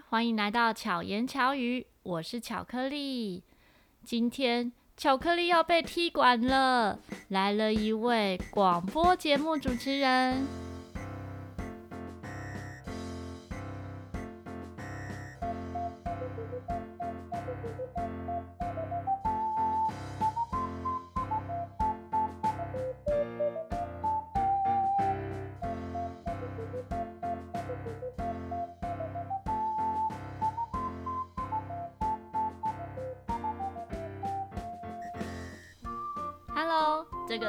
欢迎来到巧言巧语，我是巧克力。今天巧克力要被踢馆了，来了一位广播节目主持人。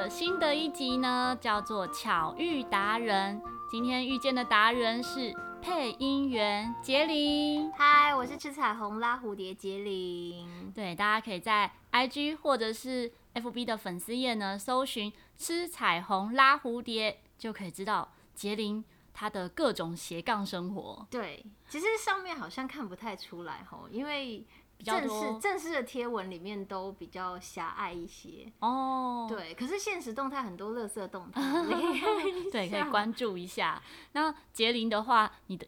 这个新的一集呢，叫做巧遇达人。今天遇见的达人是配音员杰林。嗨，我是吃彩虹拉蝴蝶杰林。对，大家可以在 IG 或者是 FB 的粉丝页呢，搜寻“吃彩虹拉蝴蝶”，就可以知道杰林。他的各种斜杠生活。对，其实上面好像看不太出来吼，因为。比较正式正式的贴文里面都比较狭隘一些哦，对，可是现实动态很多乐色动态，对，可以关注一下。那杰林的话，你的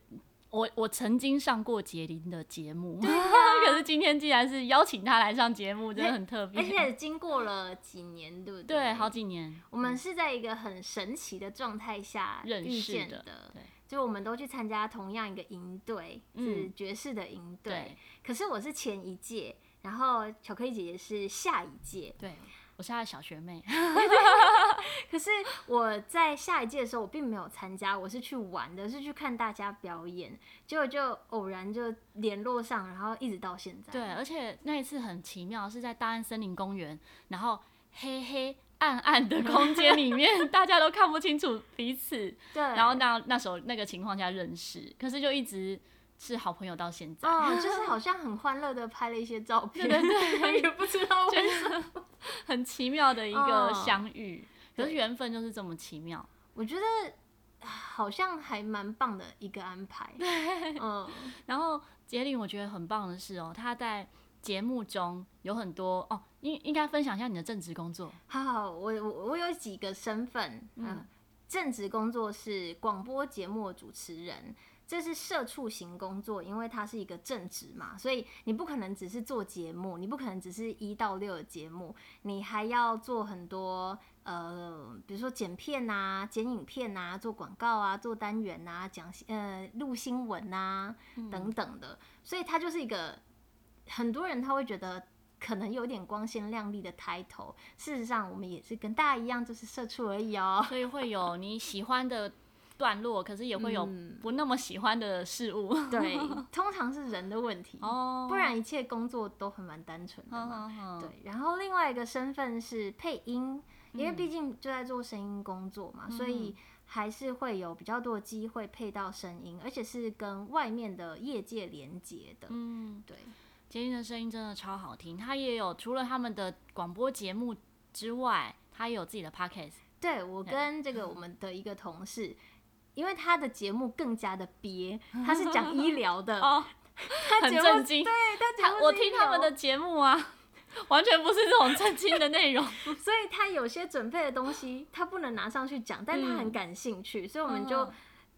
我我曾经上过杰林的节目，啊，可是今天既然是邀请他来上节目，真的很特别。而且经过了几年，对不对？对，好几年。我们是在一个很神奇的状态下认识的，对。就我们都去参加同样一个营队，是爵士的营队。嗯、可是我是前一届，然后巧克力姐姐是下一届。对，我是她的小学妹。可是我在下一届的时候，我并没有参加，我是去玩的，是去看大家表演。结果就偶然就联络上，然后一直到现在。对，而且那一次很奇妙，是在大安森林公园，然后黑黑。暗暗的空间里面，大家都看不清楚彼此。对。然后那那时候那个情况下认识，可是就一直是好朋友到现在。哦，就是好像很欢乐的拍了一些照片。对对对。也不知道为什么，很奇妙的一个相遇。可是缘分就是这么奇妙。我觉得好像还蛮棒的一个安排。对。嗯。然后杰林，我觉得很棒的是哦，他在。节目中有很多哦，应应该分享一下你的正职工作。好好，我我我有几个身份，嗯，呃、正职工作是广播节目主持人，这是社畜型工作，因为它是一个正职嘛，所以你不可能只是做节目，你不可能只是一到六的节目，你还要做很多呃，比如说剪片啊、剪影片啊、做广告啊、做单元啊、讲呃录新闻啊、嗯、等等的，所以它就是一个。很多人他会觉得可能有点光鲜亮丽的 title，事实上我们也是跟大家一样，就是社畜而已哦。所以会有你喜欢的段落，可是也会有不那么喜欢的事物。嗯、对，通常是人的问题哦，不然一切工作都很蛮单纯的嘛。对，然后另外一个身份是配音，因为毕竟就在做声音工作嘛，嗯、所以还是会有比较多的机会配到声音，而且是跟外面的业界连接的。嗯，对。婕铃的声音真的超好听，他也有除了他们的广播节目之外，他也有自己的 podcast。对，我跟这个我们的一个同事，因为他的节目更加的憋，他是讲医疗的，哦，他很震惊。对，他我听他们的节目啊，完全不是这种震惊的内容，所以他有些准备的东西他不能拿上去讲，但他很感兴趣，嗯、所以我们就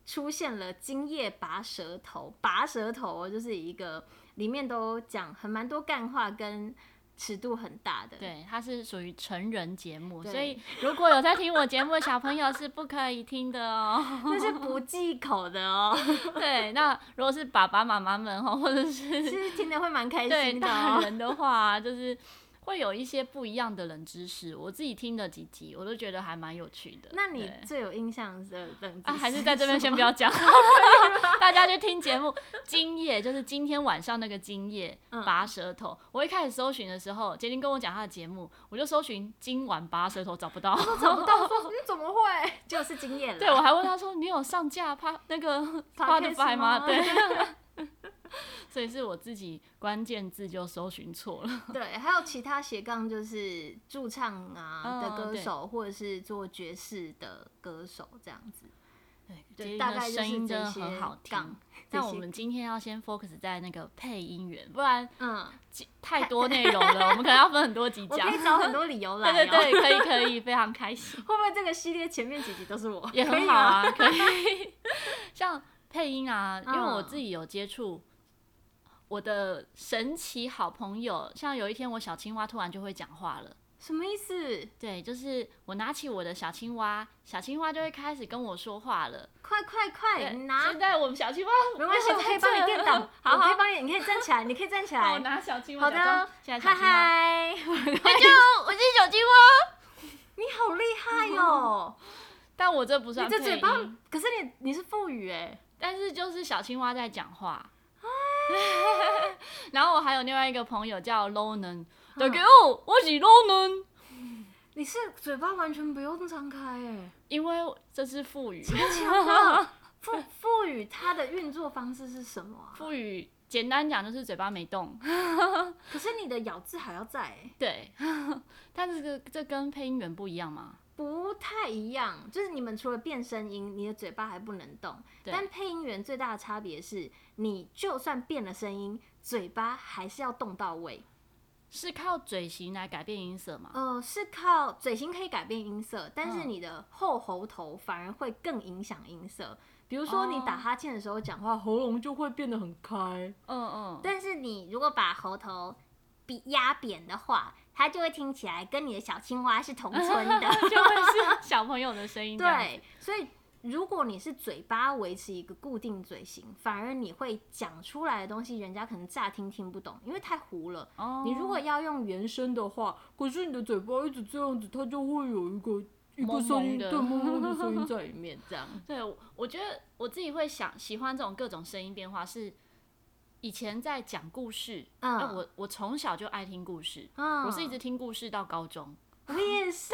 出现了今夜拔舌头，拔舌头就是一个。里面都讲很蛮多干话，跟尺度很大的。对，它是属于成人节目，所以如果有在听我节目的小朋友是不可以听的哦，那是不忌口的哦。对，那如果是爸爸妈妈们哈，或者是其实听得会蛮开心的。大人的话就是。会有一些不一样的冷知识，我自己听了几集，我都觉得还蛮有趣的。那你最有印象的冷知识？啊，还是在这边先不要讲，大家去听节目。今夜就是今天晚上那个今夜拔舌头。嗯、我一开始搜寻的时候，杰林跟我讲他的节目，我就搜寻今晚拔舌头找不到，找不到，说你怎么会？就是今夜了。对，我还问他说，你有上架趴那个 Spotify 吗？对。所以是我自己关键字就搜寻错了。对，还有其他斜杠，就是驻唱啊的歌手，或者是做爵士的歌手这样子。对，大概声音真的很好听。但我们今天要先 focus 在那个配音员，不然嗯太多内容了，我们可能要分很多集讲。可以找很多理由来。对对对，可以可以，非常开心。会不会这个系列前面几集都是我？也很好啊，可以。像配音啊，因为我自己有接触我的神奇好朋友，像有一天我小青蛙突然就会讲话了。什么意思？对，就是我拿起我的小青蛙，小青蛙就会开始跟我说话了。快快快，拿！现在我们小青蛙没关系，我可以帮你垫档。好，我可以帮你，你可以站起来，你可以站起来。我拿小青蛙。好的，嗨嗨，大家好，我是小青蛙。你好厉害哟！但我这不算配音。你这嘴巴，可是你你是腹语哎，但是就是小青蛙在讲话。然后我还有另外一个朋友叫 Lonan。大家好，我是 Lonan。你是嘴巴完全不用张开哎，因为这是腹语。腹腹语它的运作方式是什么啊？腹语简单讲就是嘴巴没动，可是你的咬字还要在。对，但是这这跟配音员不一样吗？不太一样，就是你们除了变声音，你的嘴巴还不能动。但配音员最大的差别是，你就算变了声音，嘴巴还是要动到位。是靠嘴型来改变音色吗？呃，是靠嘴型可以改变音色，但是你的后喉头反而会更影响音色。比如说你打哈欠的时候讲话，喉咙就会变得很开。嗯嗯。但是你如果把喉头比压扁的话，它就会听起来跟你的小青蛙是同村 的，就会是小朋友的声音。对，所以。如果你是嘴巴维持一个固定嘴型，反而你会讲出来的东西，人家可能乍听听不懂，因为太糊了。Oh. 你如果要用原声的话，可是你的嘴巴一直这样子，它就会有一个一个声音，对，嗡嗡的声音在里面，这样。对，我觉得我自己会想喜欢这种各种声音变化，是以前在讲故事，嗯，我我从小就爱听故事，嗯，我是一直听故事到高中。我也是，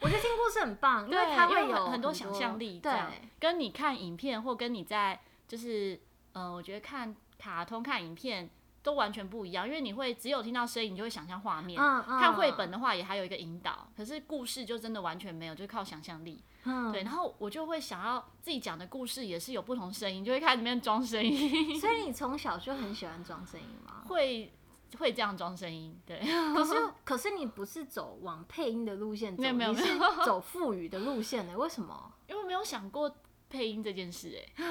我觉得听故事很棒，因为它会有很多想象力。对，跟你看影片或跟你在就是，嗯，我觉得看卡通、看影片都完全不一样，因为你会只有听到声音，你就会想象画面。看绘本的话，也还有一个引导，可是故事就真的完全没有，就靠想象力。对，然后我就会想要自己讲的故事也是有不同声音，就会开始里面装声音。所以你从小就很喜欢装声音吗？会。会这样装声音，对。可是 可是你不是走往配音的路线走，没有没有，你是走腹语的路线呢？为什么？因为没有想过配音这件事，哎，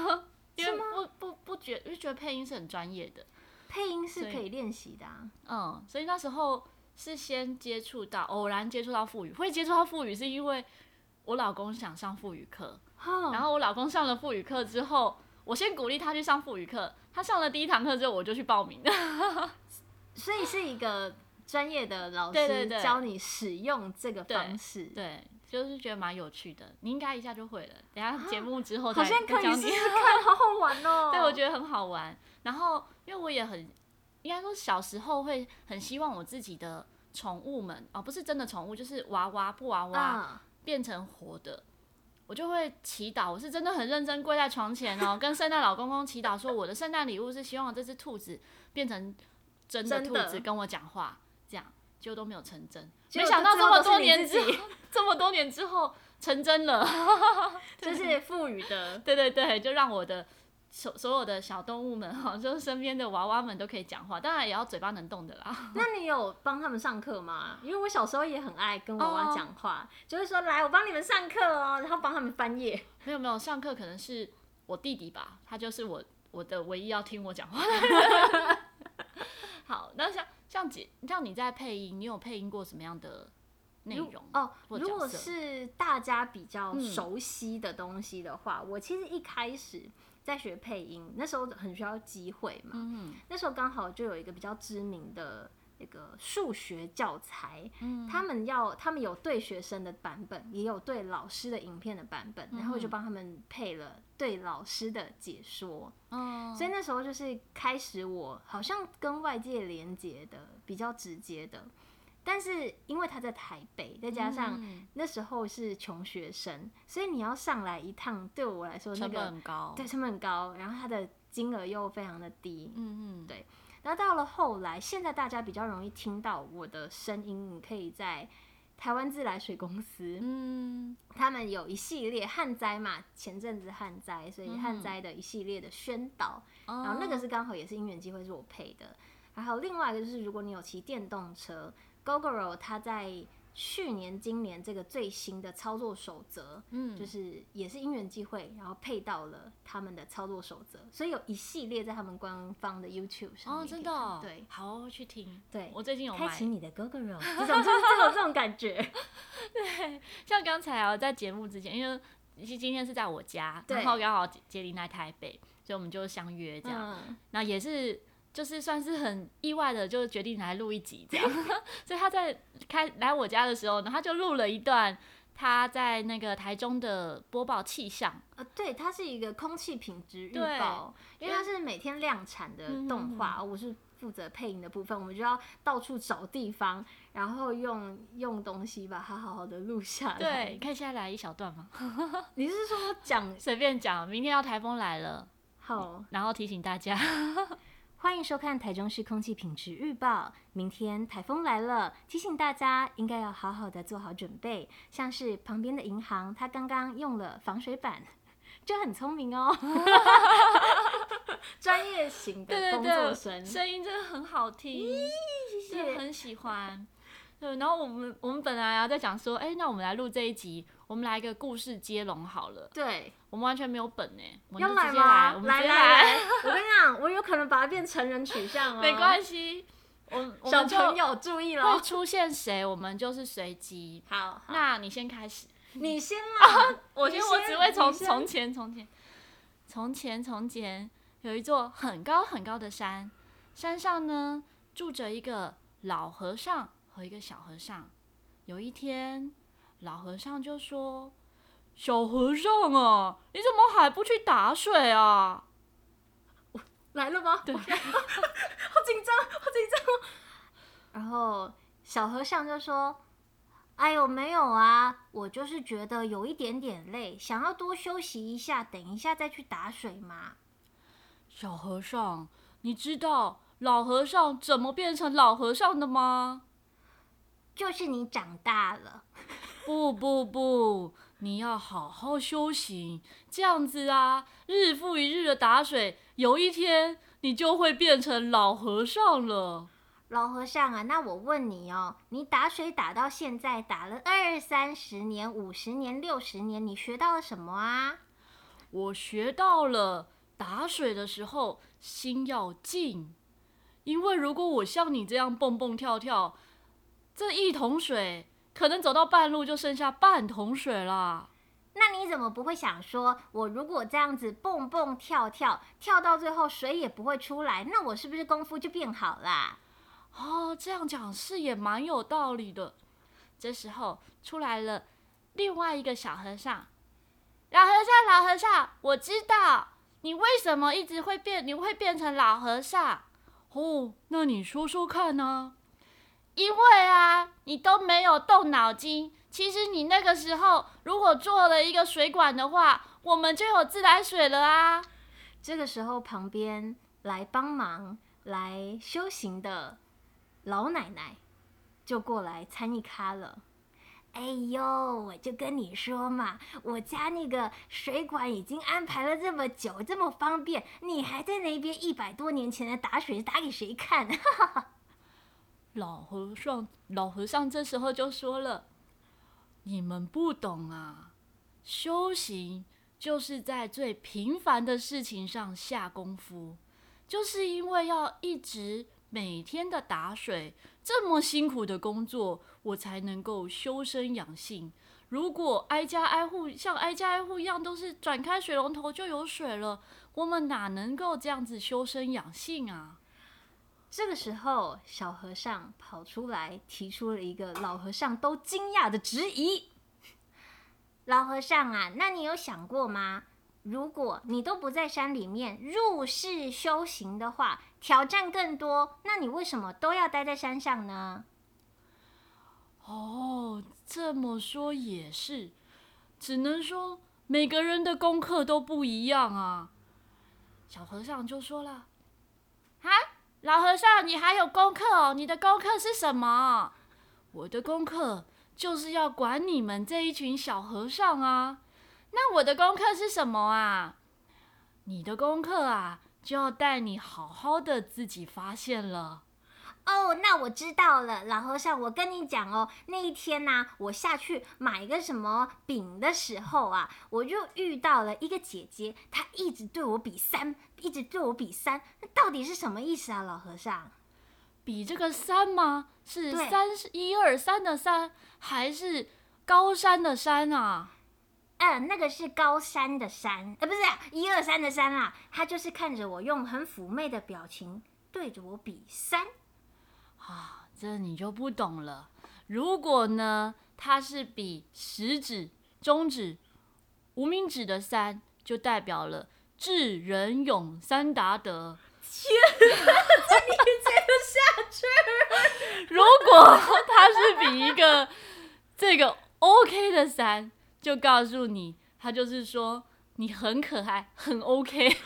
因为不不不觉，因为觉得配音是很专业的，配音是可以练习的啊。嗯，所以那时候是先接触到，偶然接触到腹语，会接触到腹语是因为我老公想上腹语课，然后我老公上了腹语课之后，我先鼓励他去上腹语课，他上了第一堂课之后，我就去报名。所以是一个专业的老师教你使用这个方式，对，就是觉得蛮有趣的。你应该一下就会了。等下节目之后再教你，看，好好玩哦。对，我觉得很好玩。然后，因为我也很，应该说小时候会很希望我自己的宠物们哦，不是真的宠物，就是娃娃布娃娃变成活的，我就会祈祷。我是真的很认真跪在床前哦，跟圣诞老公公祈祷说，我的圣诞礼物是希望这只兔子变成。真的兔子跟我讲话，这样就都没有成真。没想到这么多年之后，这么多年之后成真了，这是赋予的。对对对，就让我的所所有的小动物们哈，就是身边的娃娃们都可以讲话，当然也要嘴巴能动的啦。那你有帮他们上课吗？因为我小时候也很爱跟娃娃讲话，就是说，来，我帮你们上课哦，然后帮他们翻页。没有没有，上课可能是我弟弟吧，他就是我我的唯一要听我讲话的人。好，那像像姐，像你在配音，你有配音过什么样的内容？哦，如果是大家比较熟悉的东西的话，嗯、我其实一开始在学配音，那时候很需要机会嘛。嗯，那时候刚好就有一个比较知名的。那个数学教材，嗯、他们要他们有对学生的版本，也有对老师的影片的版本，嗯、然后我就帮他们配了对老师的解说。嗯、所以那时候就是开始我好像跟外界连接的比较直接的，但是因为他在台北，再加上那时候是穷学生，所以你要上来一趟，对我来说那个成本很高，对，成本很高，然后他的金额又非常的低。嗯嗯，对。那到了后来，现在大家比较容易听到我的声音，你可以在台湾自来水公司，嗯，他们有一系列旱灾嘛，前阵子旱灾，所以旱灾的一系列的宣导，嗯、然后那个是刚好也是因缘机会是我配的，然后另外一个就是如果你有骑电动车，Gogoro 它在去年、今年这个最新的操作守则，嗯，就是也是因缘际会，然后配到了他们的操作守则，所以有一系列在他们官方的 YouTube 上哦，真的、哦，对，好去听。对，我最近有买。开启你的 Gogoro，这种就是这种这种感觉。对，像刚才啊，在节目之前，因为今天是在我家，然后刚好杰林来台北，所以我们就相约这样，嗯、那也是。就是算是很意外的，就决定来录一集这样。所以他在开来我家的时候呢，他就录了一段他在那个台中的播报气象。呃，对，它是一个空气品质预报，因为它是每天量产的动画，嗯、我是负责配音的部分，我们就要到处找地方，然后用用东西把它好好的录下来。对，可以现在来一小段吗？你是说讲随便讲？明天要台风来了，好，然后提醒大家。欢迎收看台中市空气品质预报。明天台风来了，提醒大家应该要好好的做好准备。像是旁边的银行，它刚刚用了防水板，就很聪明哦。专业型的工作声，声音真的很好听，谢谢，很喜欢。对，然后我们我们本来啊在讲说，哎，那我们来录这一集，我们来一个故事接龙好了。对，我们完全没有本呢，要来吗？我们来来来，我跟你讲，我有可能把它变成人取向哦。没关系，我小朋友注意了，会出现谁，我们就是随机。好，那你先开始，你先啦。我先，我只会从从前从前从前从前有一座很高很高的山，山上呢住着一个老和尚。和一个小和尚，有一天，老和尚就说：“小和尚啊，你怎么还不去打水啊？”来了吗？对，好紧张，好紧张。然后小和尚就说：“哎呦，没有啊，我就是觉得有一点点累，想要多休息一下，等一下再去打水嘛。”小和尚，你知道老和尚怎么变成老和尚的吗？就是你长大了，不不不，你要好好修行，这样子啊，日复一日的打水，有一天你就会变成老和尚了。老和尚啊，那我问你哦，你打水打到现在，打了二三十年、五十年、六十年，你学到了什么啊？我学到了，打水的时候心要静，因为如果我像你这样蹦蹦跳跳。这一桶水可能走到半路就剩下半桶水了。那你怎么不会想说，我如果这样子蹦蹦跳跳，跳到最后水也不会出来，那我是不是功夫就变好啦？哦，这样讲是也蛮有道理的。这时候出来了另外一个小和尚，老和尚，老和尚，我知道你为什么一直会变，你会变成老和尚。哦，那你说说看呢？因为啊，你都没有动脑筋。其实你那个时候如果做了一个水管的话，我们就有自来水了啊。这个时候，旁边来帮忙来修行的老奶奶就过来参一咖了。哎呦，我就跟你说嘛，我家那个水管已经安排了这么久，这么方便，你还在那边一百多年前的打水打给谁看？哈哈哈。老和尚，老和尚这时候就说了：“你们不懂啊，修行就是在最平凡的事情上下功夫，就是因为要一直每天的打水，这么辛苦的工作，我才能够修身养性。如果挨家挨户像挨家挨户一样，都是转开水龙头就有水了，我们哪能够这样子修身养性啊？”这个时候，小和尚跑出来，提出了一个老和尚都惊讶的质疑：“老和尚啊，那你有想过吗？如果你都不在山里面入世修行的话，挑战更多，那你为什么都要待在山上呢？”哦，这么说也是，只能说每个人的功课都不一样啊。小和尚就说了：“啊。”老和尚，你还有功课哦？你的功课是什么？我的功课就是要管你们这一群小和尚啊。那我的功课是什么啊？你的功课啊，就要带你好好的自己发现了。哦，那我知道了，老和尚，我跟你讲哦，那一天呢、啊，我下去买一个什么饼的时候啊，我就遇到了一个姐姐，她一直对我比三，一直对我比三，那到底是什么意思啊，老和尚？比这个三吗？是三是一二三的三，还是高山的山啊？嗯，那个是高山的山，呃，不是一二三的三啊。他就是看着我，用很妩媚的表情对着我比三。啊，这你就不懂了。如果呢，它是比食指、中指、无名指的三，就代表了智、仁、勇三达德。天哪，这你接不下去？如果它是比一个这个 OK 的三，就告诉你，他就是说你很可爱，很 OK。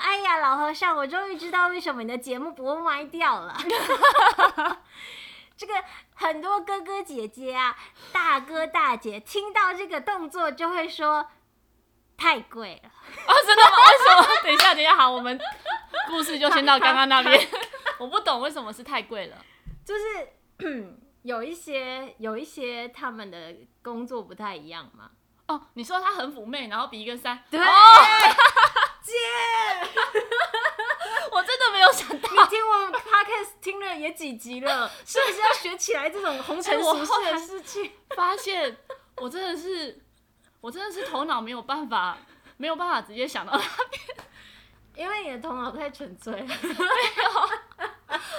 哎呀，老和尚，我终于知道为什么你的节目不会歪掉了。这个很多哥哥姐姐啊，大哥大姐听到这个动作就会说太贵了。哦，真的吗？为什么？等一下，等一下，好，我们故事就先到刚刚那边。我不懂为什么是太贵了，就是 有一些有一些他们的工作不太一样嘛。哦，你说他很妩媚，然后比一个三，对。哦姐，我真的没有想到，你听我们 podcast 听了也几集了，是不是要学起来这种红尘 俗世的事情？发现我真的是，我真的是头脑没有办法，没有办法直接想到那边，因为你的头脑太纯粹了。没有，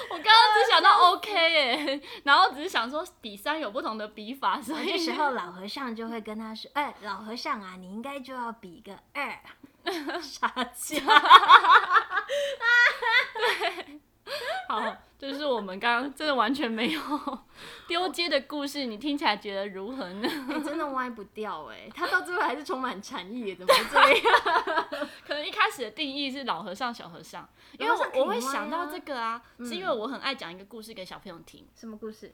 我刚刚只想到 OK 耶，然后只是想说比三有不同的比法，所以这时候老和尚就会跟他说：“哎、欸，老和尚啊，你应该就要比个二。” 傻笑，对，好，就是我们刚刚真的完全没有丢接的故事，你听起来觉得如何呢？欸、真的歪不掉哎、欸，他到最后还是充满禅意，怎么这样？可能一开始的定义是老和尚、小和尚，因为我我会想到这个啊，嗯、是因为我很爱讲一个故事给小朋友听。什么故事？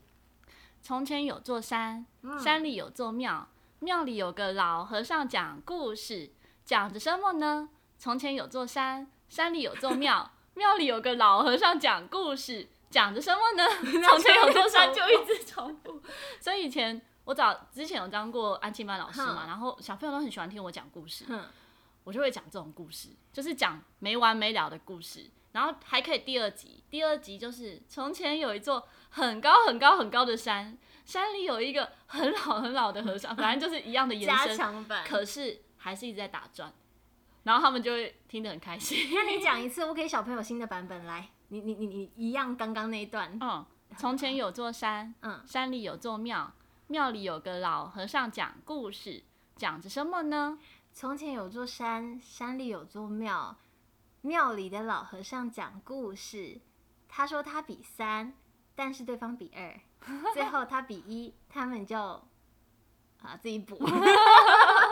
从前有座山，山里有座庙，庙里有个老和尚讲故事。讲着什么呢？从前有座山，山里有座庙，庙里有个老和尚讲故事。讲着什么呢？从前有座山，就一直重复。所以以前我早之前有当过安亲班老师嘛，然后小朋友都很喜欢听我讲故事，我就会讲这种故事，就是讲没完没了的故事。然后还可以第二集，第二集就是从前有一座很高很高很高的山，山里有一个很老很老的和尚，反正就是一样的延伸，加强版。可是。还是一直在打转，然后他们就会听得很开心。那你讲一 次，我给小朋友新的版本来。你你你你一样，刚刚那一段。嗯，从前有座山，嗯，山里有座庙，庙里有个老和尚讲故事，讲着什么呢？从前有座山，山里有座庙，庙里的老和尚讲故事。他说他比三，但是对方比二，最后他比一，他们就。啊，自己补，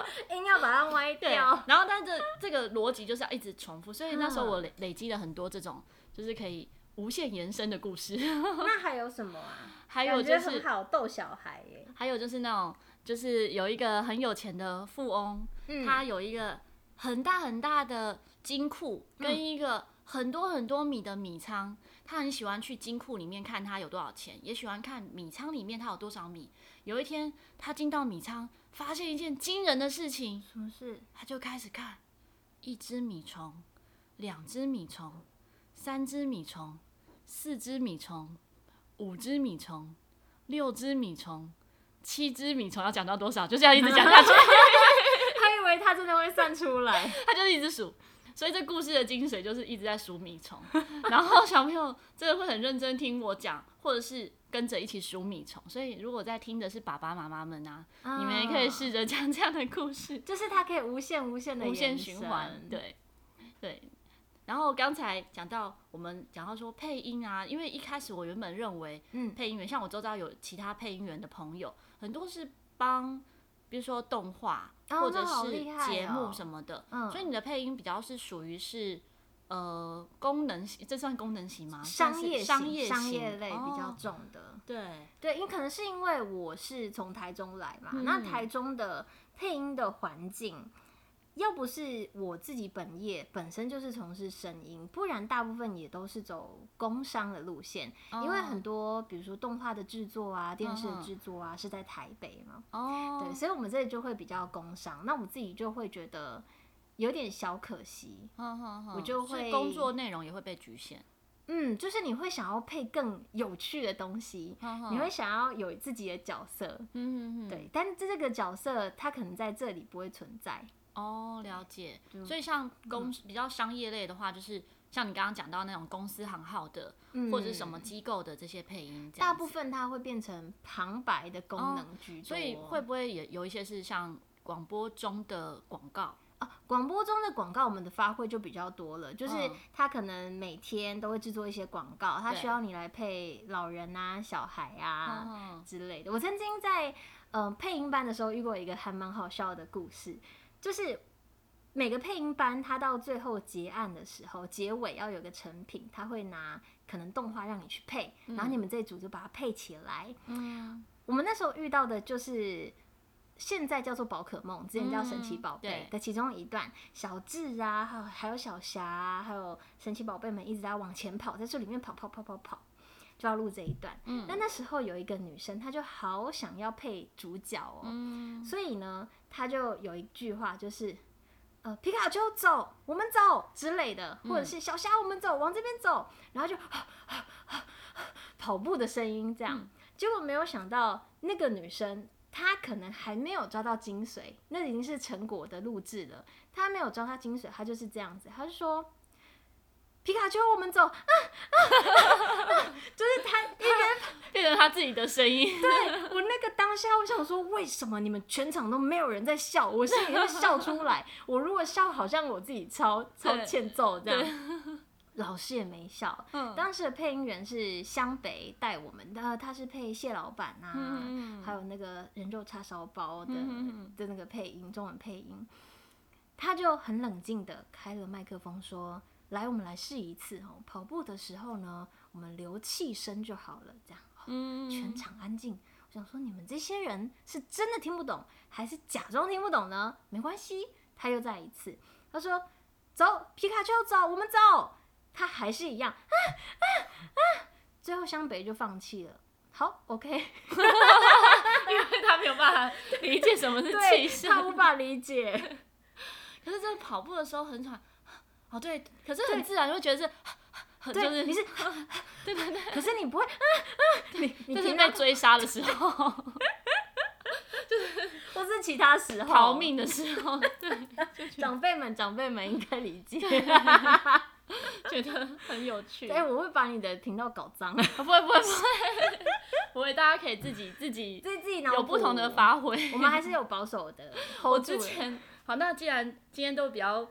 硬要把它歪掉。然后，但这这个逻辑就是要一直重复，所以那时候我累累积了很多这种，就是可以无限延伸的故事。那还有什么啊？还有就是很好逗小孩耶。还有就是那种，就是有一个很有钱的富翁，嗯、他有一个很大很大的金库，跟一个很多很多米的米仓。他很喜欢去金库里面看他有多少钱，也喜欢看米仓里面他有多少米。有一天，他进到米仓，发现一件惊人的事情。什么事？他就开始看，一只米虫，两只米虫，三只米虫，四只米虫，五只米虫，六只米虫，七只米虫。要讲到多少？就这样一直讲下去。他以为他真的会算出来，他就是一直数。所以这故事的精髓就是一直在数米虫，然后小朋友真的会很认真听我讲，或者是跟着一起数米虫。所以如果在听的是爸爸妈妈们啊，哦、你们也可以试着讲这样的故事，就是它可以无限无限的无限循环。对对。然后刚才讲到我们讲到说配音啊，因为一开始我原本认为，嗯，配音员像我周遭有其他配音员的朋友，很多是帮。比如说动画或者是节目什么的，所以你的配音比较是属于是呃功能型，这算功能型吗？商业商业商业类比较重的。哦、对对，因为可能是因为我是从台中来嘛，嗯、那台中的配音的环境，要不是我自己本业本身就是从事声音，不然大部分也都是走工商的路线。哦、因为很多，比如说动画的制作啊、电视的制作啊，是在台北嘛。哦。对，所以我们这里就会比较工商。那我自己就会觉得有点小可惜。我就会工作内容也会被局限。嗯，就是你会想要配更有趣的东西，你会想要有自己的角色。嗯。对，但是这个角色它可能在这里不会存在。哦，了解。嗯、所以像公比较商业类的话，就是像你刚刚讲到那种公司行号的，嗯、或者是什么机构的这些配音，大部分它会变成旁白的功能居多。哦、所以会不会也有一些是像广播中的广告？啊，广播中的广告，我们的发挥就比较多了，就是他可能每天都会制作一些广告，他需要你来配老人啊、小孩啊之类的。我曾经在呃配音班的时候遇过一个还蛮好笑的故事。就是每个配音班，他到最后结案的时候，结尾要有个成品，他会拿可能动画让你去配，然后你们这一组就把它配起来。嗯，我们那时候遇到的就是现在叫做宝可梦，之前叫神奇宝贝的其中一段，小智啊，还有还有小霞啊，还有神奇宝贝们一直在往前跑，在这里面跑跑跑跑跑，就要录这一段。嗯，但那时候有一个女生，她就好想要配主角哦，嗯，所以呢。她就有一句话，就是，呃，皮卡丘走，我们走之类的，或者是小虾我们走，往这边走，然后就跑步的声音这样。结果没有想到，那个女生她可能还没有抓到精髓，那已经是成果的录制了，她没有抓到精髓，她就是这样子，她就说。皮卡丘，我们走啊啊，啊！就是他一边变成他自己的声音。对，我那个当下，我想说，为什么你们全场都没有人在笑？我心里会笑出来。我如果笑，好像我自己超超欠揍这样。老师也没笑。嗯。当时的配音员是湘北带我们的，他是配谢老板啊，嗯、还有那个人肉叉烧包的、嗯、的那个配音，中文配音。他就很冷静的开了麦克风说。来，我们来试一次哦。跑步的时候呢，我们留气声就好了，这样。嗯。全场安静。我想说，你们这些人是真的听不懂，还是假装听不懂呢？没关系，他又再一次，他说：“走，皮卡丘，走，我们走。”他还是一样。啊啊啊！最后湘北就放弃了。好，OK。因为他没有办法理解什么是气声，他无法理解。可是，在跑步的时候很喘。哦，对，可是很自然就会觉得是，就是你是，对对对，可是你不会，你你是被追杀的时候，就是或是其他时候逃命的时候，对，长辈们长辈们应该理解，觉得很有趣。哎，我会把你的频道搞脏，不会不会不会，不会，大家可以自己自己自己有不同的发挥，我们还是有保守的。我之前好，那既然今天都比较。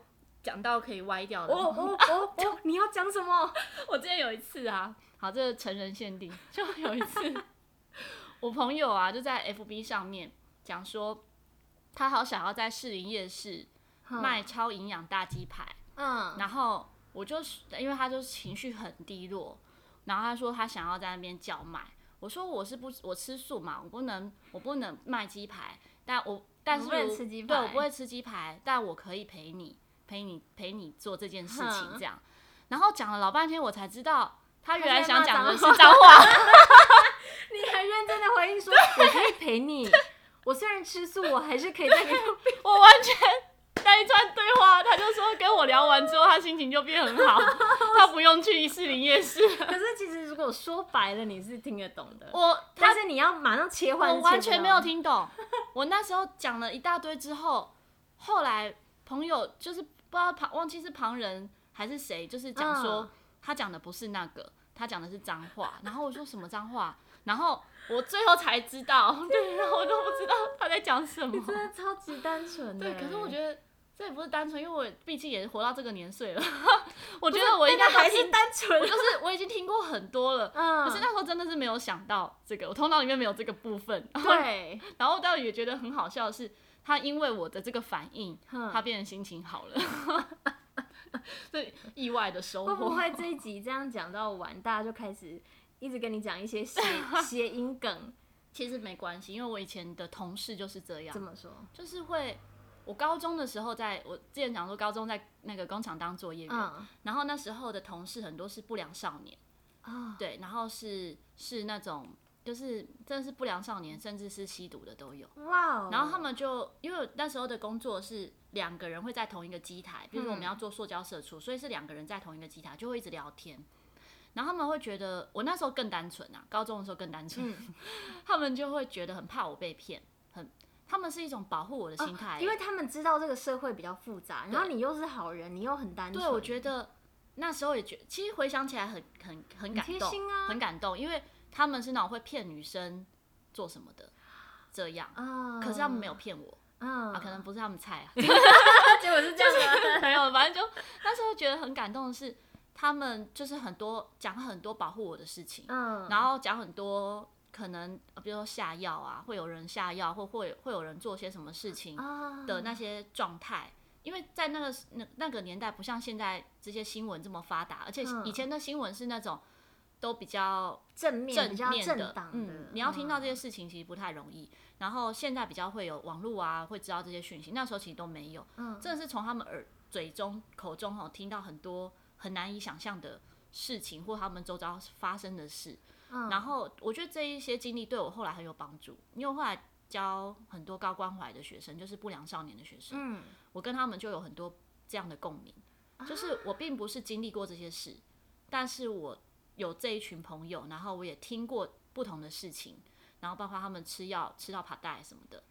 讲到可以歪掉的哦哦哦 哦！你要讲什么？我之前有一次啊，好，这是成人限定，就有一次，我朋友啊就在 FB 上面讲说，他好想要在士林夜市卖超营养大鸡排，嗯，然后我就是因为他就是情绪很低落，然后他说他想要在那边叫卖，我说我是不我吃素嘛，我不能我不能卖鸡排，但我但是我不吃鸡排，对，我不会吃鸡排，但我可以陪你。陪你陪你做这件事情，这样，然后讲了老半天，我才知道他原来想讲的是脏话。你还认真的回应说，我可以陪你。我虽然吃素，我还是可以。我完全那一串对话，他就说跟我聊完之后，他心情就变很好，他不用去士林夜市。可是其实如果说白了，你是听得懂的。我，但是你要马上切换，我完全没有听懂。我那时候讲了一大堆之后，后来朋友就是。不知道旁忘记是旁人还是谁，就是讲说他讲的不是那个，他讲的是脏话。然后我说什么脏话？然后我最后才知道，对，然后我都不知道他在讲什么。你真的超级单纯。对，可是我觉得这也不是单纯，因为我毕竟也是活到这个年岁了。我觉得我应该还是单纯，我就是我已经听过很多了。嗯。可是那时候真的是没有想到这个，我头脑里面没有这个部分。对。然后倒也觉得很好笑的是。他因为我的这个反应，他变得心情好了，所以意外的收获。会不会这一集这样讲到完，大家就开始一直跟你讲一些谐 谐音梗？其实没关系，因为我以前的同事就是这样。怎么说，就是会我高中的时候在，在我之前讲说，高中在那个工厂当作业员，嗯、然后那时候的同事很多是不良少年，哦、对，然后是是那种就是真的是不良少年，甚至是吸毒的都有。哇、哦！然后他们就因为那时候的工作是两个人会在同一个机台，比如说我们要做塑胶射出，嗯、所以是两个人在同一个机台，就会一直聊天。然后他们会觉得我那时候更单纯啊，高中的时候更单纯，嗯、他们就会觉得很怕我被骗，很。他们是一种保护我的心态、因为他们知道这个社会比较复杂，然后你又是好人，你又很单纯。对，我觉得那时候也觉，其实回想起来很很很感动，很，啊、很感动，因为他们是那种会骗女生做什么的这样，哦、可是他们没有骗我，哦、啊，可能不是他们菜啊，结果是这样的，没有，反正就那时候觉得很感动的是，他们就是很多讲很多保护我的事情，嗯，然后讲很多。可能比如说下药啊，会有人下药，或会会有人做些什么事情的那些状态，因为在那个那那个年代，不像现在这些新闻这么发达，而且以前的新闻是那种都比较正面正面的，嗯，你要听到这些事情其实不太容易。然后现在比较会有网络啊，会知道这些讯息，那时候其实都没有，嗯，真的是从他们耳嘴中口中哈听到很多很难以想象的事情，或他们周遭发生的事。然后我觉得这一些经历对我后来很有帮助，因为我后来教很多高关怀的学生，就是不良少年的学生，嗯，我跟他们就有很多这样的共鸣，就是我并不是经历过这些事，但是我有这一群朋友，然后我也听过不同的事情，然后包括他们吃药吃到爬带什么的，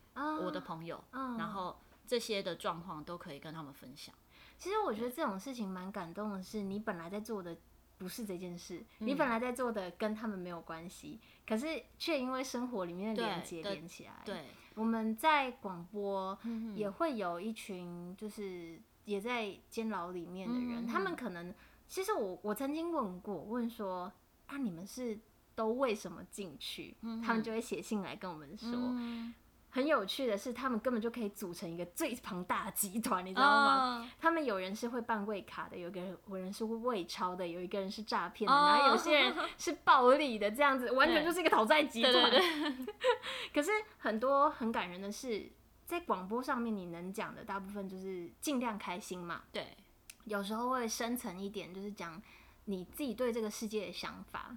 我的朋友，然后这些的状况都可以跟他们分享。其实我觉得这种事情蛮感动的，是你本来在做的。不是这件事，你本来在做的跟他们没有关系，嗯、可是却因为生活里面的连接连起来。对，我们在广播也会有一群就是也在监牢里面的人，嗯、他们可能其实我我曾经问过，问说啊，你们是都为什么进去？嗯、他们就会写信来跟我们说。嗯很有趣的是，他们根本就可以组成一个最庞大的集团，你知道吗？Oh. 他们有人是会办伪卡的，有个人有人是会伪钞的，有一个人是诈骗的，oh. 然后有些人是暴力的，这样子完全就是一个讨债集团。可是很多很感人的是，在广播上面你能讲的大部分就是尽量开心嘛。对，有时候会深层一点，就是讲你自己对这个世界的想法。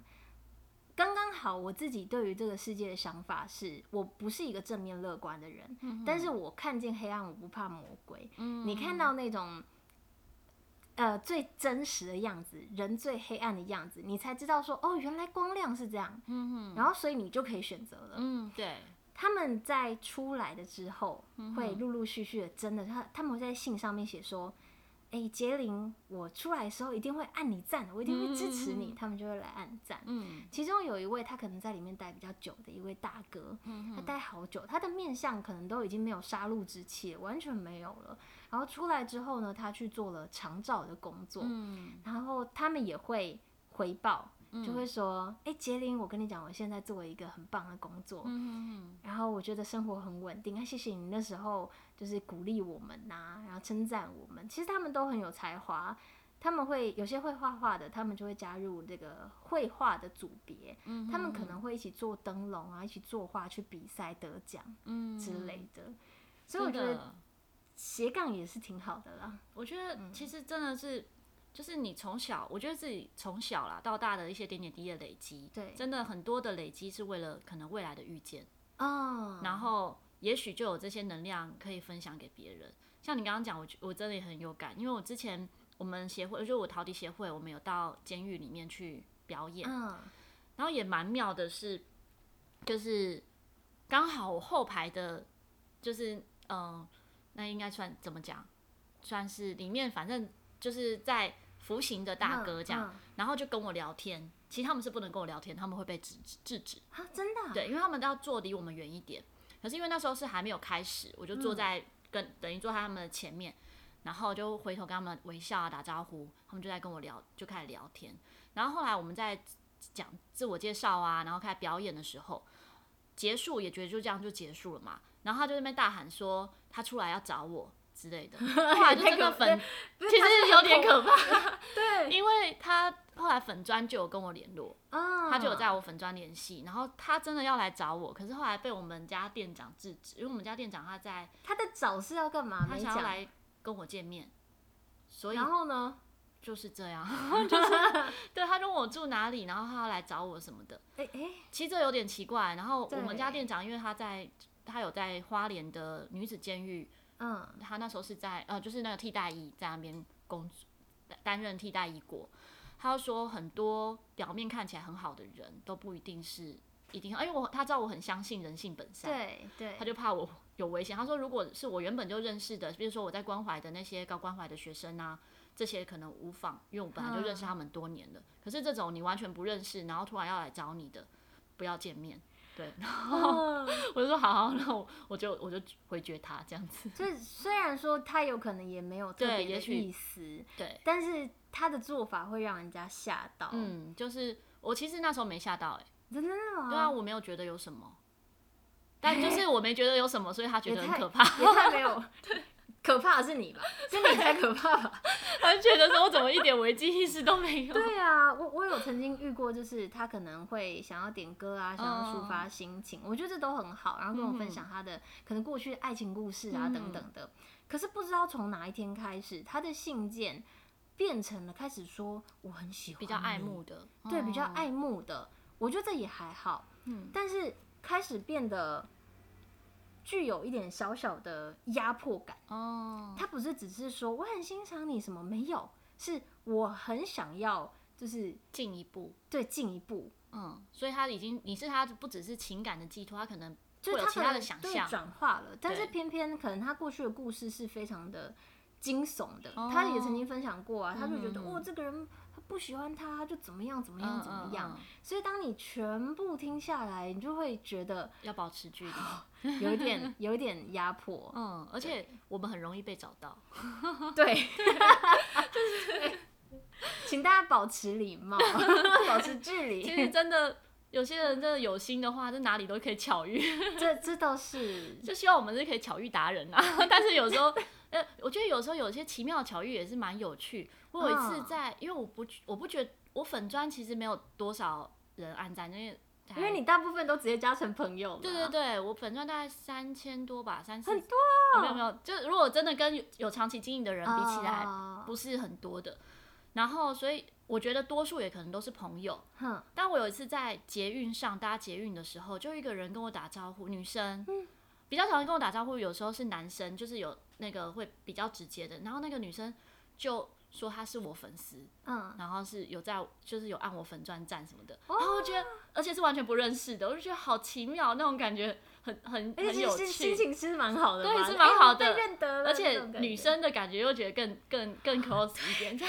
刚刚好，我自己对于这个世界的想法是，我不是一个正面乐观的人，嗯、但是我看见黑暗，我不怕魔鬼。嗯、你看到那种，呃，最真实的样子，人最黑暗的样子，你才知道说，哦，原来光亮是这样。嗯、哼然后，所以你就可以选择了。嗯，对。他们在出来的之后，会陆陆续续的，真的，他他们会在信上面写说。哎，杰林，我出来的时候一定会按你赞，我一定会支持你，嗯、他们就会来按赞。嗯，其中有一位他可能在里面待比较久的一位大哥，嗯、他待好久，他的面相可能都已经没有杀戮之气，完全没有了。然后出来之后呢，他去做了长照的工作，嗯、然后他们也会回报。就会说，哎、欸，婕铃，我跟你讲，我现在做了一个很棒的工作，嗯、然后我觉得生活很稳定。那谢谢你那时候就是鼓励我们呐、啊，然后称赞我们。其实他们都很有才华，他们会有些会画画的，他们就会加入这个绘画的组别，嗯、他们可能会一起做灯笼啊，一起作画去比赛得奖，之类的。嗯、所以我觉得斜杠也是挺好的啦。我觉得其实真的是。就是你从小，我觉得自己从小啦到大的一些点点滴滴的累积，对，真的很多的累积是为了可能未来的遇见哦，然后也许就有这些能量可以分享给别人。像你刚刚讲，我我真的也很有感，因为我之前我们协会，就我陶笛协会，我们有到监狱里面去表演，嗯，然后也蛮妙的是，就是刚好我后排的，就是嗯、呃，那应该算怎么讲，算是里面反正就是在。服刑的大哥这样，嗯嗯、然后就跟我聊天。其实他们是不能跟我聊天，他们会被制止制止。啊，真的？对，因为他们都要坐离我们远一点。可是因为那时候是还没有开始，我就坐在跟、嗯、等于坐在他们的前面，然后就回头跟他们微笑啊打招呼，他们就在跟我聊，就开始聊天。然后后来我们在讲自我介绍啊，然后开始表演的时候，结束也觉得就这样就结束了嘛。然后他就在那边大喊说他出来要找我。之类的，后来就真的粉，其实有点可怕。对，因为他后后来粉专就有跟我联络，哦，他就有在我粉专联系，然后他真的要来找我，可是后来被我们家店长制止，因为我们家店长他在，他的找是要干嘛？他想要来跟我见面，所以然后呢？就是这样，就是对，他问我住哪里，然后他要来找我什么的。哎、欸欸、其实这有点奇怪。然后我们家店长，因为他在，他有在花莲的女子监狱，嗯，他那时候是在呃，就是那个替代役在那边工作，担任替代役过。他说很多表面看起来很好的人都不一定是一定，因为我他知道我很相信人性本善，对对，他就怕我有危险。他说如果是我原本就认识的，比如说我在关怀的那些高关怀的学生啊。这些可能无妨，因为我本来就认识他们多年了。嗯、可是这种你完全不认识，然后突然要来找你的，不要见面。对，然后 我就说好好，那我我就我就回绝他这样子。就虽然说他有可能也没有特别的意思，对，但是他的做法会让人家吓到。嗯，就是我其实那时候没吓到、欸，哎，真的吗？对啊，我没有觉得有什么，但就是 我没觉得有什么，所以他觉得很可怕。也太没有。对。可怕的是你吧？是你才可怕吧？他觉得说我怎么一点危机意识都没有？对啊，我我有曾经遇过，就是他可能会想要点歌啊，想要抒发心情，我觉得这都很好，然后跟我分享他的可能过去爱情故事啊等等的。可是不知道从哪一天开始，他的信件变成了开始说我很喜欢，比较爱慕的，对，比较爱慕的。我觉得这也还好，嗯，但是开始变得。具有一点小小的压迫感。哦，他不是只是说我很欣赏你什么，没有，是我很想要，就是进一步，对，进一步，嗯，所以他已经，你是他不只是情感的寄托，他可能就是他其他的想象转化了，但是偏偏可能他过去的故事是非常的惊悚的，他也曾经分享过啊，他就觉得哦，这个人他。不喜欢他，就怎么样怎么样怎么样。所以当你全部听下来，你就会觉得要保持距离，有一点 有一点压迫。嗯，而且我们很容易被找到。对，就是请大家保持礼貌，保持距离。其实真的，有些人真的有心的话，在哪里都可以巧遇。这这倒是，就希望我们是可以巧遇达人啊。但是有时候。呃，我觉得有时候有些奇妙的巧遇也是蛮有趣。我有一次在，因为我不，我不觉得我粉专其实没有多少人按赞，因为因为你大部分都直接加成朋友。对对对，我粉专大概三千多吧，三四。很多。没有没有，就如果真的跟有长期经营的人比起来，不是很多的。然后，所以我觉得多数也可能都是朋友。但我有一次在捷运上搭捷运的时候，就一个人跟我打招呼，女生。比较常跟我打招呼，有时候是男生，就是有那个会比较直接的。然后那个女生就说她是我粉丝，嗯，然后是有在就是有按我粉钻赞什么的。哦、然后我觉得，而且是完全不认识的，我就觉得好奇妙，那种感觉很很很有趣，心情是蛮好的，对，是蛮好的，欸、认得了，而且女生的感觉又觉得更更更 close 一点，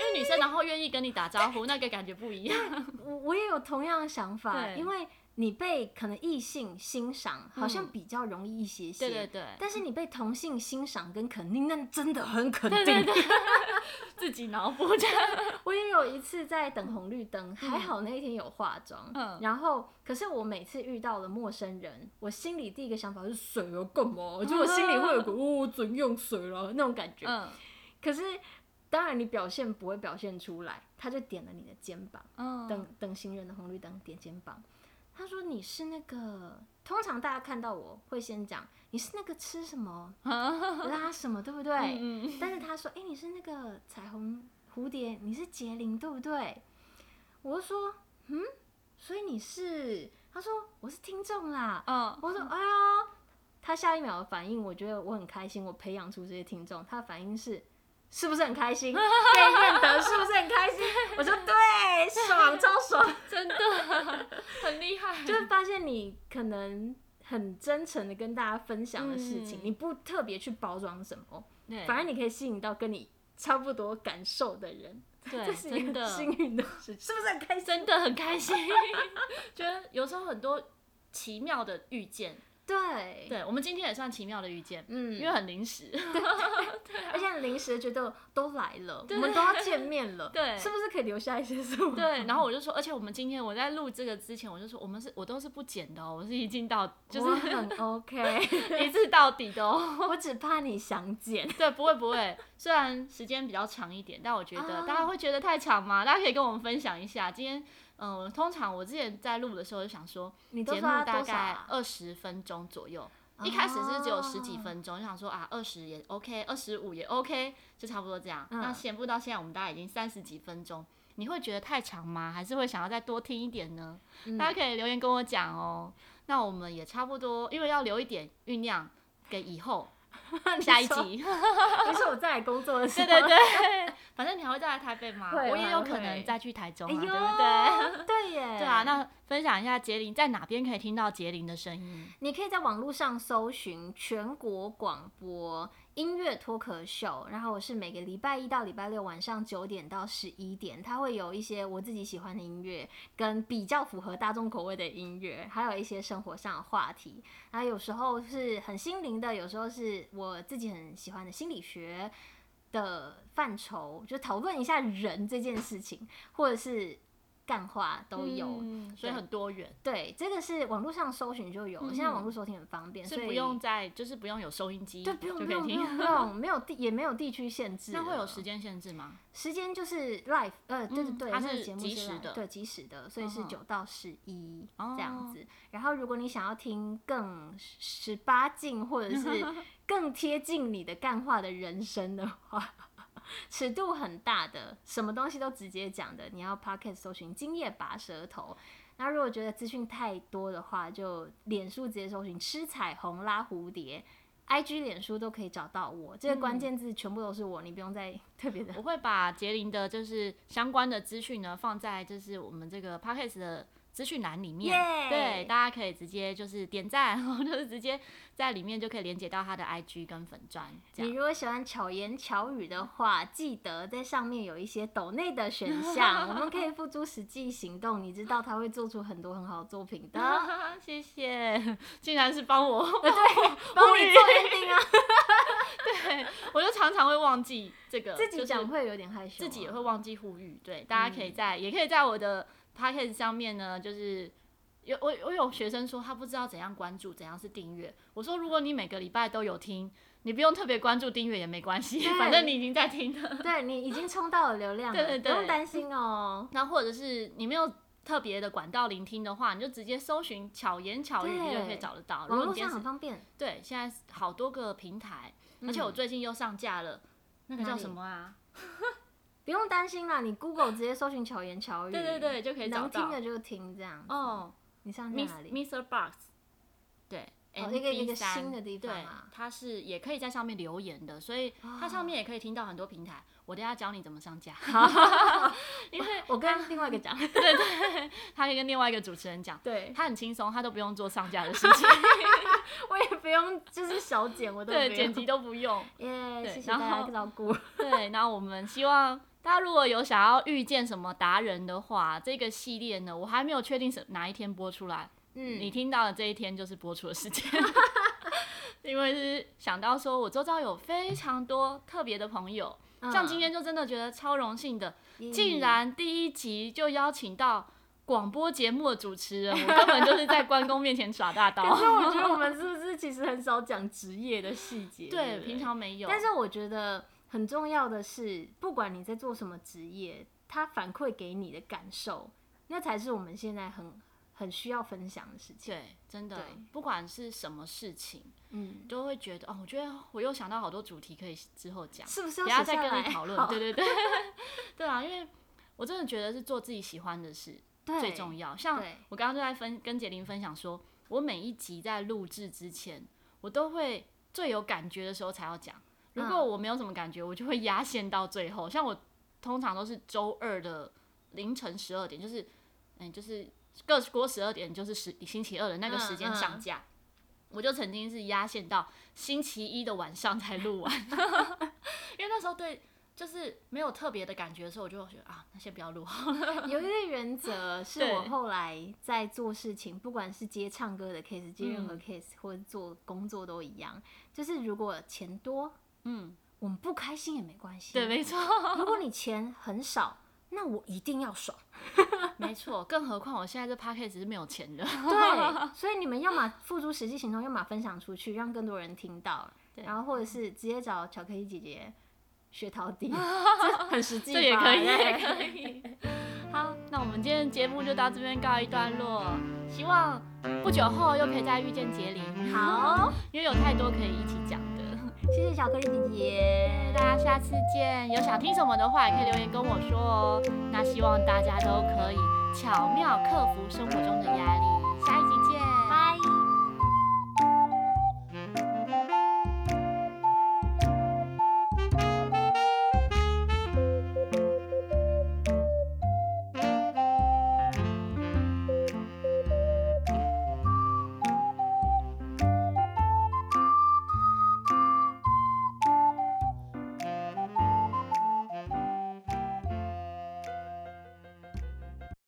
因为女生然后愿意跟你打招呼，那个感觉不一样。我我也有同样的想法，因为。你被可能异性欣赏，好像比较容易一些些。对对对。但是你被同性欣赏跟肯定，那真的很肯定。对对对。自己脑补这样。我也有一次在等红绿灯，还好那一天有化妆。嗯。然后，可是我每次遇到了陌生人，我心里第一个想法是水要干嘛？就我心里会有个哦，怎用水了那种感觉。嗯。可是，当然你表现不会表现出来，他就点了你的肩膀。嗯。等等行人的红绿灯，点肩膀。他说：“你是那个，通常大家看到我会先讲你是那个吃什么 拉什么，对不对？嗯嗯，但是他说：‘哎、欸，你是那个彩虹蝴蝶，你是杰林，对不对？’我就说：‘嗯，所以你是？’他说：‘我是听众啦。’嗯，我说：‘哎呀，他下一秒的反应，我觉得我很开心，我培养出这些听众。他的反应是。”是不是很开心？被认得是不是很开心？我说对，爽，超爽，真的很厉害。就是发现你可能很真诚的跟大家分享的事情，嗯、你不特别去包装什么，对反而你可以吸引到跟你差不多感受的人。对，这是一个幸运的事情，是不是很开心？真的很开心。觉得有时候很多奇妙的遇见。对，对，我们今天也算奇妙的遇见，嗯，因为很临时，对，而且很临时觉得都来了，我们都要见面了，对，是不是可以留下一些什么？对，然后我就说，而且我们今天我在录这个之前，我就说我们是我都是不剪的哦，我是一镜到就是很 OK，一次到底的哦，我只怕你想剪，对，不会不会，虽然时间比较长一点，但我觉得大家会觉得太长吗？大家可以跟我们分享一下，今天。嗯，通常我之前在录的时候就想说，节目大概二十分钟左右，一开始是只有十几分钟，就想说啊，二十也 OK，二十五也 OK，就差不多这样。那闲不到现在，我们大概已经三十几分钟，你会觉得太长吗？还是会想要再多听一点呢？大家可以留言跟我讲哦。那我们也差不多，因为要留一点酝酿给以后。下一集，你说我再来工作的时候，对对对，反正你还会再来台北吗？我也有可能再去台中啊，对不对？对耶，对啊，那分享一下杰林在哪边可以听到杰林的声音？你可以在网络上搜寻全国广播音乐脱口秀，然后我是每个礼拜一到礼拜六晚上九点到十一点，它会有一些我自己喜欢的音乐，跟比较符合大众口味的音乐，还有一些生活上的话题。然后有时候是很心灵的，有时候是我自己很喜欢的心理学的范畴，就讨论一下人这件事情，或者是。干话都有，嗯，所以很多元。对，这个是网络上搜寻就有，现在网络收听很方便，所以不用在，就是不用有收音机，对，不用不用不用，没有地也没有地区限制。那会有时间限制吗？时间就是 live，呃，对对对，它是节目时的，对，即时的，所以是九到十一这样子。然后如果你想要听更十八禁或者是 更贴近你的干话的人生的话。尺度很大的，什么东西都直接讲的。你要 Podcast 搜寻“今夜拔舌头”，那如果觉得资讯太多的话，就脸书直接搜寻“吃彩虹拉蝴蝶 ”，IG、脸书都可以找到我。这个关键字全部都是我，你不用再 特别的。我会把杰林的，就是相关的资讯呢，放在就是我们这个 Podcast 的。资讯栏里面，yeah! 对，大家可以直接就是点赞，然后就是直接在里面就可以连接到他的 IG 跟粉专。你如果喜欢巧言巧语的话，记得在上面有一些抖内的选项，我们可以付诸实际行动。你知道他会做出很多很好的作品的。谢谢，竟然是帮我，对，帮你做 ending 啊。对，我就常常会忘记这个，自己讲会有点害羞，自己也会忘记呼吁。对，大家可以在，嗯、也可以在我的。Podcast 上面呢，就是有我我有学生说他不知道怎样关注，怎样是订阅。我说如果你每个礼拜都有听，你不用特别关注订阅也没关系，反正你已经在听了。对，你已经冲到了流量了，对对对，不用担心哦。那或者是你没有特别的管道聆听的话，你就直接搜寻巧言巧语，你就可以找得到。网络上很方便。对，现在好多个平台，而且我最近又上架了，嗯、那个叫什么啊？不用担心啦，你 Google 直接搜寻巧言巧语，对对对，就可以找到。能听的就听这样。哦，你上去哪里？Mr. Box，对，哦，一个一个新的地方啊。它是也可以在上面留言的，所以它上面也可以听到很多平台。我等下教你怎么上架。因为 我跟另外一个讲，对对，他可以跟另外一个主持人讲，对，他很轻松，他都不用做上架的事情，我也不用，就是小剪，我都对剪辑都不用。耶，谢谢大家照顾。对，然后我们希望。大家如果有想要遇见什么达人的话，这个系列呢，我还没有确定是哪一天播出来。嗯，你听到的这一天就是播出的时间，因为是想到说我周遭有非常多特别的朋友，嗯，像今天就真的觉得超荣幸的，嗯，竟然第一集就邀请到广播节目的主持人，我 根本就是在关公面前耍大刀。可是我觉得我们是不是其实很少讲职业的细节？对，平常没有。但是我觉得。很重要的是，不管你在做什么职业，他反馈给你的感受，那才是我们现在很很需要分享的事情。对，真的，不管是什么事情，嗯，都会觉得哦，我觉得我又想到好多主题可以之后讲，是不是？等下再跟你讨论。对对对，对啊，因为我真的觉得是做自己喜欢的事 最重要。像我刚刚就在分跟杰林分享说，我每一集在录制之前，我都会最有感觉的时候才要讲。如果我没有什么感觉，我就会压线到最后。像我通常都是周二的凌晨十二点，就是嗯，就是各过十二点，就是十星期二的那个时间上架。我就曾经是压线到星期一的晚上才录完，因为那时候对。就是没有特别的感觉的时候，我就觉得啊，那先不要录好了。有一个原则是我后来在做事情，不管是接唱歌的 case，接任何 case，、嗯、或者做工作都一样，就是如果钱多，嗯，我们不开心也没关系。对，没错。如果你钱很少，那我一定要爽。没错，更何况我现在这 p a c k a g e 是没有钱的。对，所以你们要么付诸实际行动，要么分享出去，让更多人听到，然后或者是直接找巧克力姐姐。学陶笛，很实际，这也可以，也可以。好，那我们今天节目就到这边告一段落，希望不久后又可以再遇见杰林。好，因为有太多可以一起讲的。谢谢巧克力姐姐，大家下次见。有想听什么的话，也可以留言跟我说哦。那希望大家都可以巧妙克服生活中的压力。